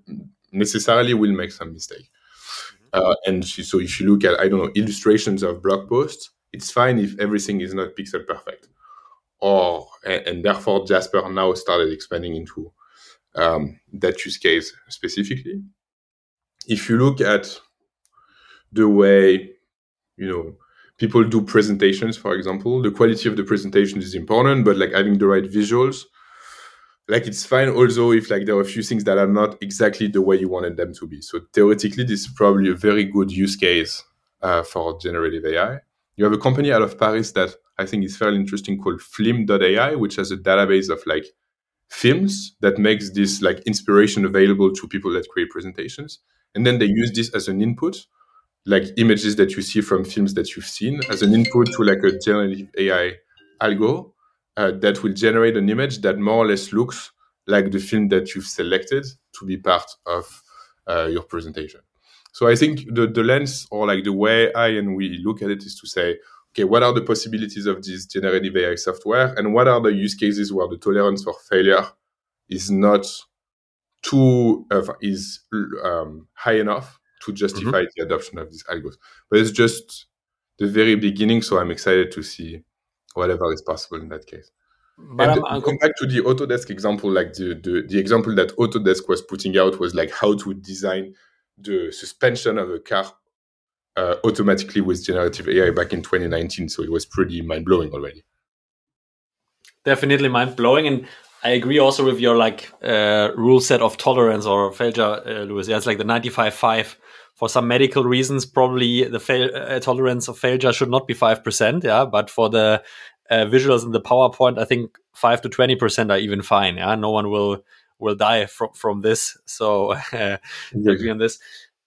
Speaker 2: necessarily will make some mistake. Uh, and so, if you look at I don't know illustrations of blog posts, it's fine if everything is not pixel perfect. Or and, and therefore Jasper now started expanding into um, that use case specifically. If you look at the way, you know, people do presentations, for example, the quality of the presentation is important, but like having the right visuals, like it's fine also if like there are a few things that are not exactly the way you wanted them to be. So theoretically, this is probably a very good use case uh, for generative AI. You have a company out of Paris that I think is fairly interesting called Flim.ai, which has a database of like films that makes this like inspiration available to people that create presentations and then they use this as an input like images that you see from films that you've seen as an input to like a generative ai algo uh, that will generate an image that more or less looks like the film that you've selected to be part of uh, your presentation so i think the, the lens or like the way i and we look at it is to say okay, what are the possibilities of this generative AI software, and what are the use cases where the tolerance for failure is not too uh, is um, high enough to justify mm-hmm. the adoption of these algos. But it's just the very beginning, so I'm excited to see whatever is possible in that case. But and I'm, I'm back to the Autodesk example, like the, the, the example that Autodesk was putting out was like how to design the suspension of a car uh, automatically with generative AI back in 2019. So it was pretty mind blowing already.
Speaker 1: Definitely mind blowing. And I agree also with your like uh, rule set of tolerance or failure, uh, Louis. Yeah, it's like the 95.5 for some medical reasons. Probably the fail uh, tolerance of failure should not be 5%. Yeah. But for the uh, visuals in the PowerPoint, I think 5 to 20% are even fine. Yeah. No one will will die from from this. So uh, [LAUGHS] agree on this.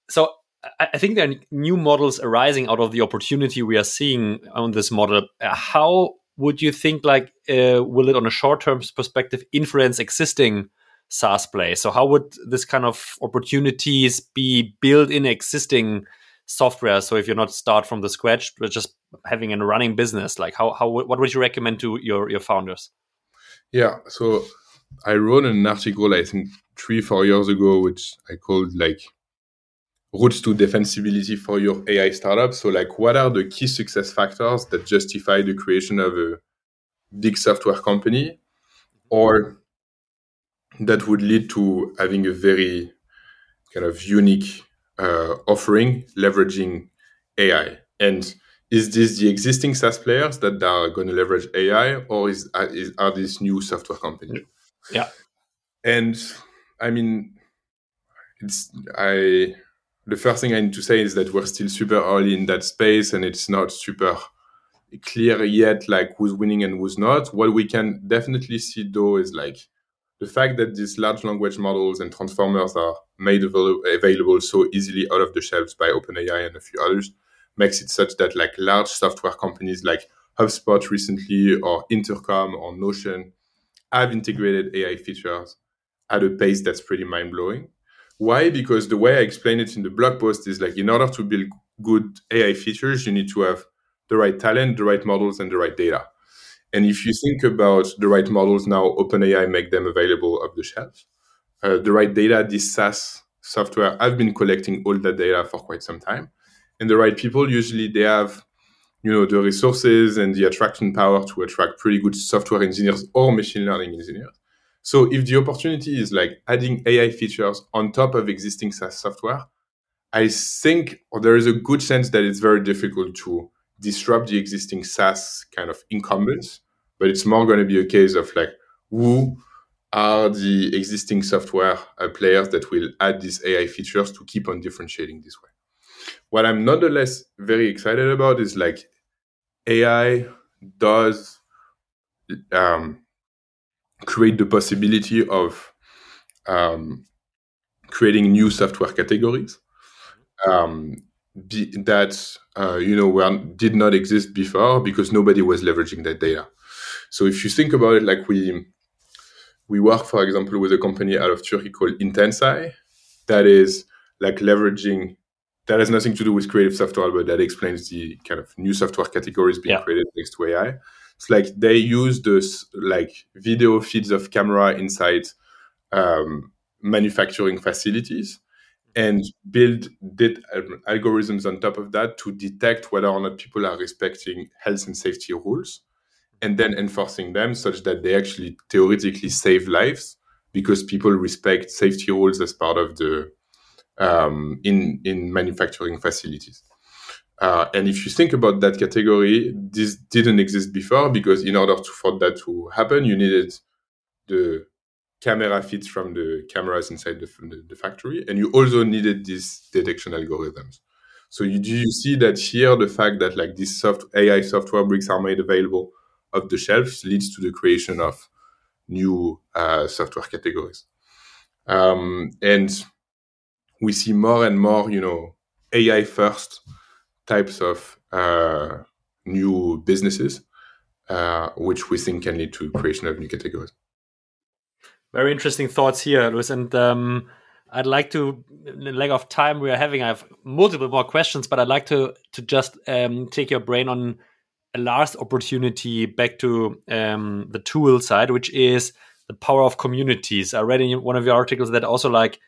Speaker 1: So I think there are new models arising out of the opportunity we are seeing on this model. Uh, how would you think, like, uh, will it on a short term perspective influence existing SaaS play? So, how would this kind of opportunities be built in existing software? So, if you're not start from the scratch, but just having a running business, like, how, how what would you recommend to your your founders?
Speaker 2: Yeah, so I wrote an article, I think three four years ago, which I called like routes to defensibility for your AI startup. So, like, what are the key success factors that justify the creation of a big software company, or that would lead to having a very kind of unique uh, offering leveraging AI? And is this the existing SaaS players that are going to leverage AI, or is, is are these new software companies?
Speaker 1: Yeah,
Speaker 2: and I mean, it's I the first thing I need to say is that we're still super early in that space and it's not super clear yet, like who's winning and who's not. What we can definitely see though is like the fact that these large language models and transformers are made avail- available so easily out of the shelves by OpenAI and a few others makes it such that like large software companies like HubSpot recently or Intercom or Notion have integrated AI features at a pace that's pretty mind blowing. Why? Because the way I explain it in the blog post is like in order to build good AI features, you need to have the right talent, the right models, and the right data. And if you think about the right models now, OpenAI make them available off the shelf. Uh, the right data, this SaaS software, I've been collecting all that data for quite some time. And the right people, usually they have, you know, the resources and the attraction power to attract pretty good software engineers or machine learning engineers. So if the opportunity is like adding AI features on top of existing SaaS software, I think there is a good chance that it's very difficult to disrupt the existing SaaS kind of incumbents, but it's more going to be a case of like who are the existing software uh, players that will add these AI features to keep on differentiating this way. What I'm nonetheless very excited about is like AI does um, create the possibility of um, creating new software categories um, be, that uh, you know were, did not exist before because nobody was leveraging that data. So if you think about it, like we we work, for example, with a company out of Turkey called Intenseye, that is like leveraging that has nothing to do with creative software, but that explains the kind of new software categories being yeah. created next to AI. It's like they use this like video feeds of camera inside um, manufacturing facilities and build did, algorithms on top of that to detect whether or not people are respecting health and safety rules and then enforcing them such that they actually theoretically save lives because people respect safety rules as part of the um, in in manufacturing facilities. Uh, and if you think about that category, this didn't exist before because in order to, for that to happen, you needed the camera feeds from the cameras inside the, the, factory, and you also needed these detection algorithms. So you, do you see that here the fact that like these soft AI software bricks are made available off the shelves leads to the creation of new uh, software categories, um, and we see more and more, you know, AI first types of uh, new businesses, uh, which we think can lead to creation of new categories.
Speaker 1: Very interesting thoughts here, Louis. And um, I'd like to, in the lack of time we are having, I have multiple more questions, but I'd like to to just um, take your brain on a last opportunity back to um, the tool side, which is the power of communities. I read in one of your articles that also like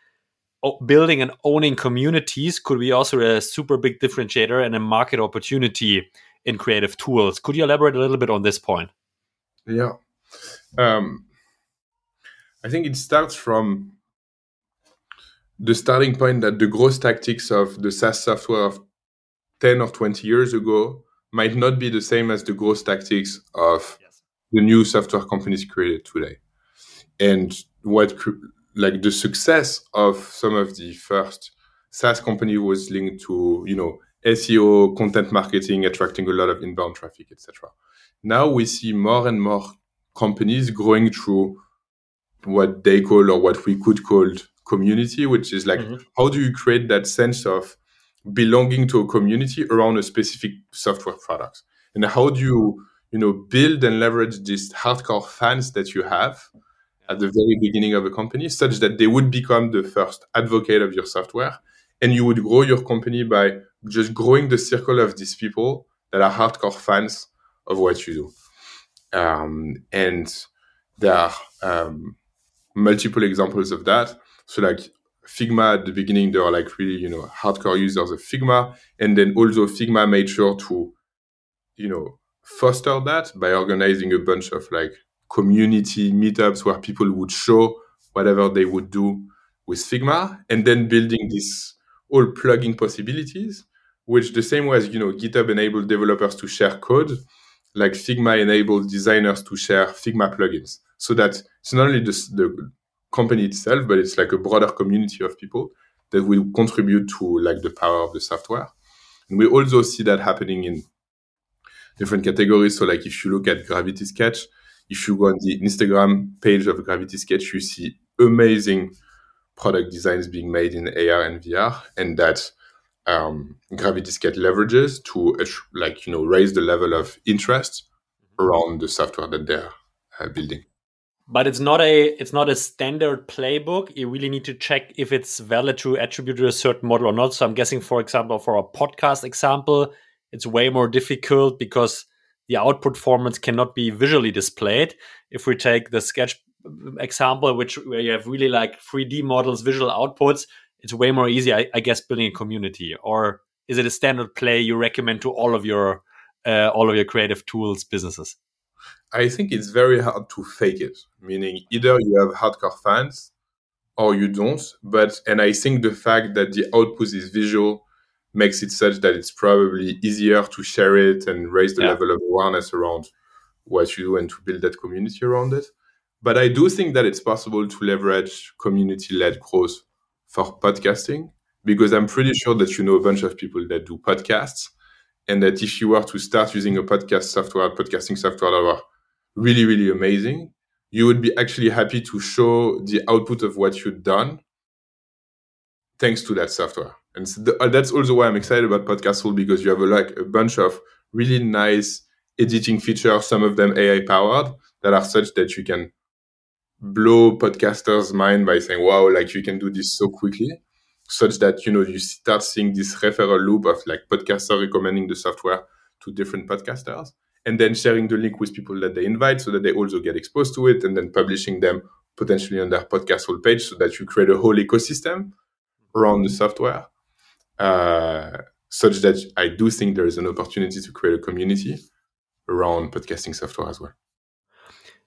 Speaker 1: building and owning communities could be also a super big differentiator and a market opportunity in creative tools. Could you elaborate a little bit on this point?
Speaker 2: Yeah. Um, I think it starts from the starting point that the growth tactics of the SaaS software of 10 or 20 years ago might not be the same as the growth tactics of yes. the new software companies created today. And what like the success of some of the first SaaS company was linked to, you know, SEO, content marketing, attracting a lot of inbound traffic, etc. Now we see more and more companies growing through what they call or what we could call community, which is like mm-hmm. how do you create that sense of belonging to a community around a specific software product? And how do you, you know, build and leverage these hardcore fans that you have at the very beginning of a company such that they would become the first advocate of your software and you would grow your company by just growing the circle of these people that are hardcore fans of what you do. Um, and there are um, multiple examples of that. So like Figma at the beginning, they are like really, you know, hardcore users of Figma. And then also Figma made sure to, you know, foster that by organizing a bunch of like community meetups where people would show whatever they would do with Figma and then building this all plugging possibilities, which the same way as, you know, GitHub enabled developers to share code, like Figma enabled designers to share Figma plugins so that it's not only the, the company itself, but it's like a broader community of people that will contribute to like the power of the software. And we also see that happening in different categories. So like if you look at Gravity Sketch, if you go on the Instagram page of Gravity Sketch, you see amazing product designs being made in AR and VR, and that um, Gravity Sketch leverages to like you know raise the level of interest around the software that they're uh, building.
Speaker 1: But it's not a it's not a standard playbook. You really need to check if it's valid to attribute to a certain model or not. So i'm guessing for example for a podcast example it's way more difficult because the output formats cannot be visually displayed. If we take the sketch example which where you have really like 3d models visual outputs it's way more easy i, I guess building a community or is it a standard play you recommend to all of your uh, all of your creative tools businesses
Speaker 2: I think it's very hard to fake it, meaning either you have hardcore fans or you don't. But, and I think the fact that the output is visual makes it such that it's probably easier to share it and raise the yeah. level of awareness around what you do and to build that community around it. But I do think that it's possible to leverage community led growth for podcasting because I'm pretty sure that you know a bunch of people that do podcasts. And that if you were to start using a podcast software, podcasting software that were really, really amazing, you would be actually happy to show the output of what you've done thanks to that software. And so the, uh, that's also why I'm excited about Podcastle because you have a, like a bunch of really nice editing features, some of them AI powered, that are such that you can blow podcasters' mind by saying, "Wow, like you can do this so quickly," such that you know you start seeing this referral loop of like podcaster recommending the software to different podcasters and then sharing the link with people that they invite so that they also get exposed to it and then publishing them potentially on their podcast whole page so that you create a whole ecosystem around the software uh, such that i do think there is an opportunity to create a community around podcasting software as well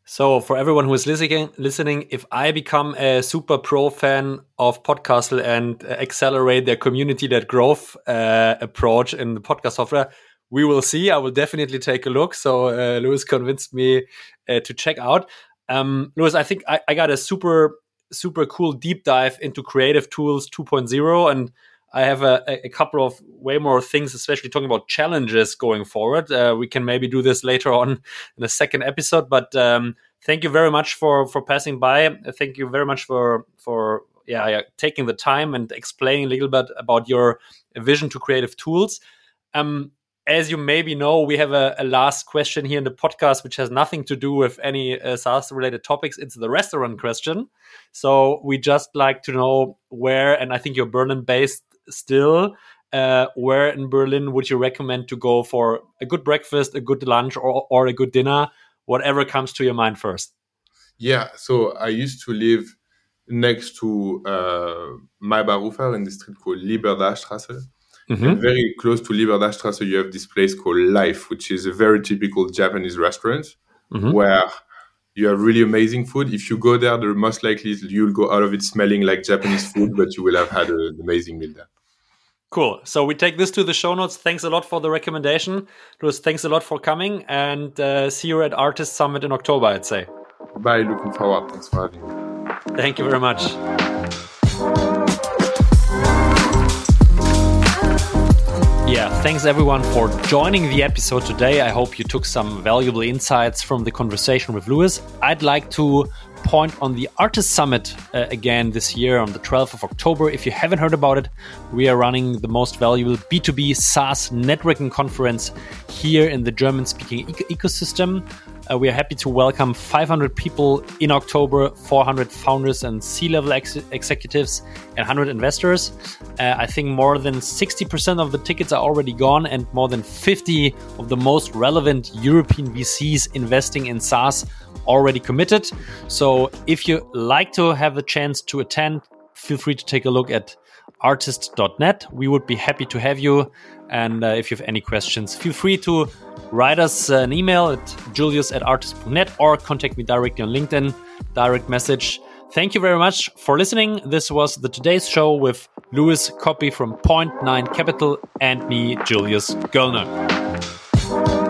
Speaker 1: so for everyone who is listening, if I become a super pro fan of Podcastle and accelerate their community that growth uh, approach in the podcast software, we will see. I will definitely take a look. So uh, Louis convinced me uh, to check out. Um, Louis, I think I, I, got a super super cool deep dive into Creative Tools 2.0, and I have a, a, couple of way more things, especially talking about challenges going forward. Uh, we can maybe do this later on in a second episode, but um, thank you very much for for passing by. Thank you very much for for yeah, yeah taking the time and explaining a little bit about your vision to creative tools. Um, as you maybe know, we have a, a, last question here in the podcast, which has nothing to do with any uh, SaaS related topics. It's the restaurant question. So we just like to know where, and I think you're Berlin based still. Uh, where in Berlin would you recommend to go for a good breakfast, a good lunch, or, or a good dinner? Whatever comes to your mind first.
Speaker 2: Yeah. So I used to live next to uh, Maybachufer in the street called Liberdastrasse Mm-hmm. Very close to Liberdastrasse, you have this place called Life, which is a very typical Japanese restaurant mm-hmm. where you have really amazing food. If you go there, the most likely you'll go out of it smelling like Japanese food, but you will have had an amazing meal there.
Speaker 1: Cool. So we take this to the show notes. Thanks a lot for the recommendation. Louis, thanks a lot for coming and uh, see you at Artist Summit in October, I'd say.
Speaker 2: Bye. Looking forward. Thanks for having me.
Speaker 1: Thank you very much. Yeah, thanks everyone for joining the episode today. I hope you took some valuable insights from the conversation with Louis. I'd like to point on the Artist Summit uh, again this year on the 12th of October. If you haven't heard about it, we are running the most valuable B2B SaaS networking conference here in the German speaking ecosystem. Uh, we are happy to welcome 500 people in October, 400 founders and C level ex- executives, and 100 investors. Uh, I think more than 60% of the tickets are already gone, and more than 50 of the most relevant European VCs investing in SaaS already committed. So if you like to have the chance to attend, feel free to take a look at artist.net. We would be happy to have you. And uh, if you have any questions, feel free to write us an email at julius at artist.net or contact me directly on LinkedIn, direct message. Thank you very much for listening. This was the today's show with Louis Coppey from Point Nine Capital and me, Julius Göllner.